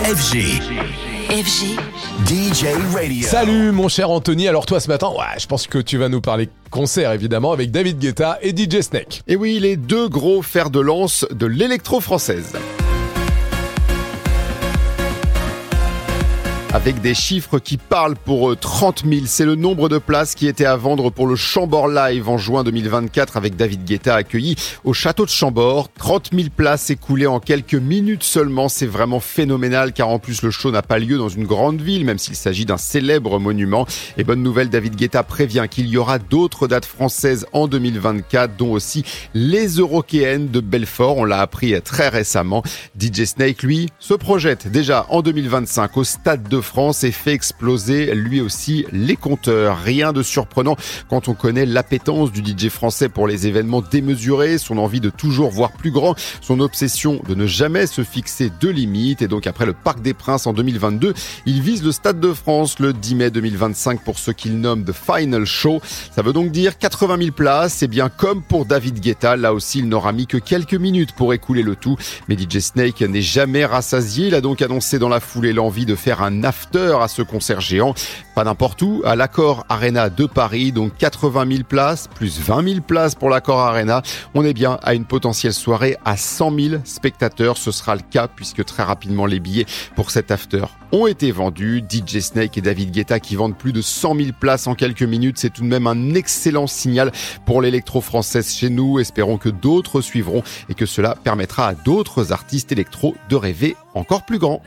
FG. FG. DJ Radio. Salut mon cher Anthony, alors toi ce matin, ouais, je pense que tu vas nous parler concert évidemment avec David Guetta et DJ Snake. Et oui, les deux gros fers de lance de l'électro française. Avec des chiffres qui parlent pour eux, 30 000, c'est le nombre de places qui étaient à vendre pour le Chambord Live en juin 2024 avec David Guetta accueilli au château de Chambord. 30 000 places écoulées en quelques minutes seulement, c'est vraiment phénoménal car en plus le show n'a pas lieu dans une grande ville, même s'il s'agit d'un célèbre monument. Et bonne nouvelle, David Guetta prévient qu'il y aura d'autres dates françaises en 2024, dont aussi les Eurokéennes de Belfort, on l'a appris très récemment. DJ Snake, lui, se projette déjà en 2025 au Stade de France et fait exploser lui aussi les compteurs. Rien de surprenant quand on connaît l'appétence du DJ français pour les événements démesurés, son envie de toujours voir plus grand, son obsession de ne jamais se fixer de limites. Et donc après le Parc des Princes en 2022, il vise le Stade de France le 10 mai 2025 pour ce qu'il nomme The Final Show. Ça veut donc dire 80 000 places. C'est bien comme pour David Guetta. Là aussi, il n'aura mis que quelques minutes pour écouler le tout. Mais DJ Snake n'est jamais rassasié. Il a donc annoncé dans la foulée l'envie de faire un à ce concert géant. Pas n'importe où, à l'Accord Arena de Paris, donc 80 000 places, plus 20 000 places pour l'Accord Arena. On est bien à une potentielle soirée à 100 000 spectateurs. Ce sera le cas puisque très rapidement les billets pour cet after ont été vendus. DJ Snake et David Guetta qui vendent plus de 100 000 places en quelques minutes. C'est tout de même un excellent signal pour l'électro française chez nous. Espérons que d'autres suivront et que cela permettra à d'autres artistes électro de rêver encore plus grand.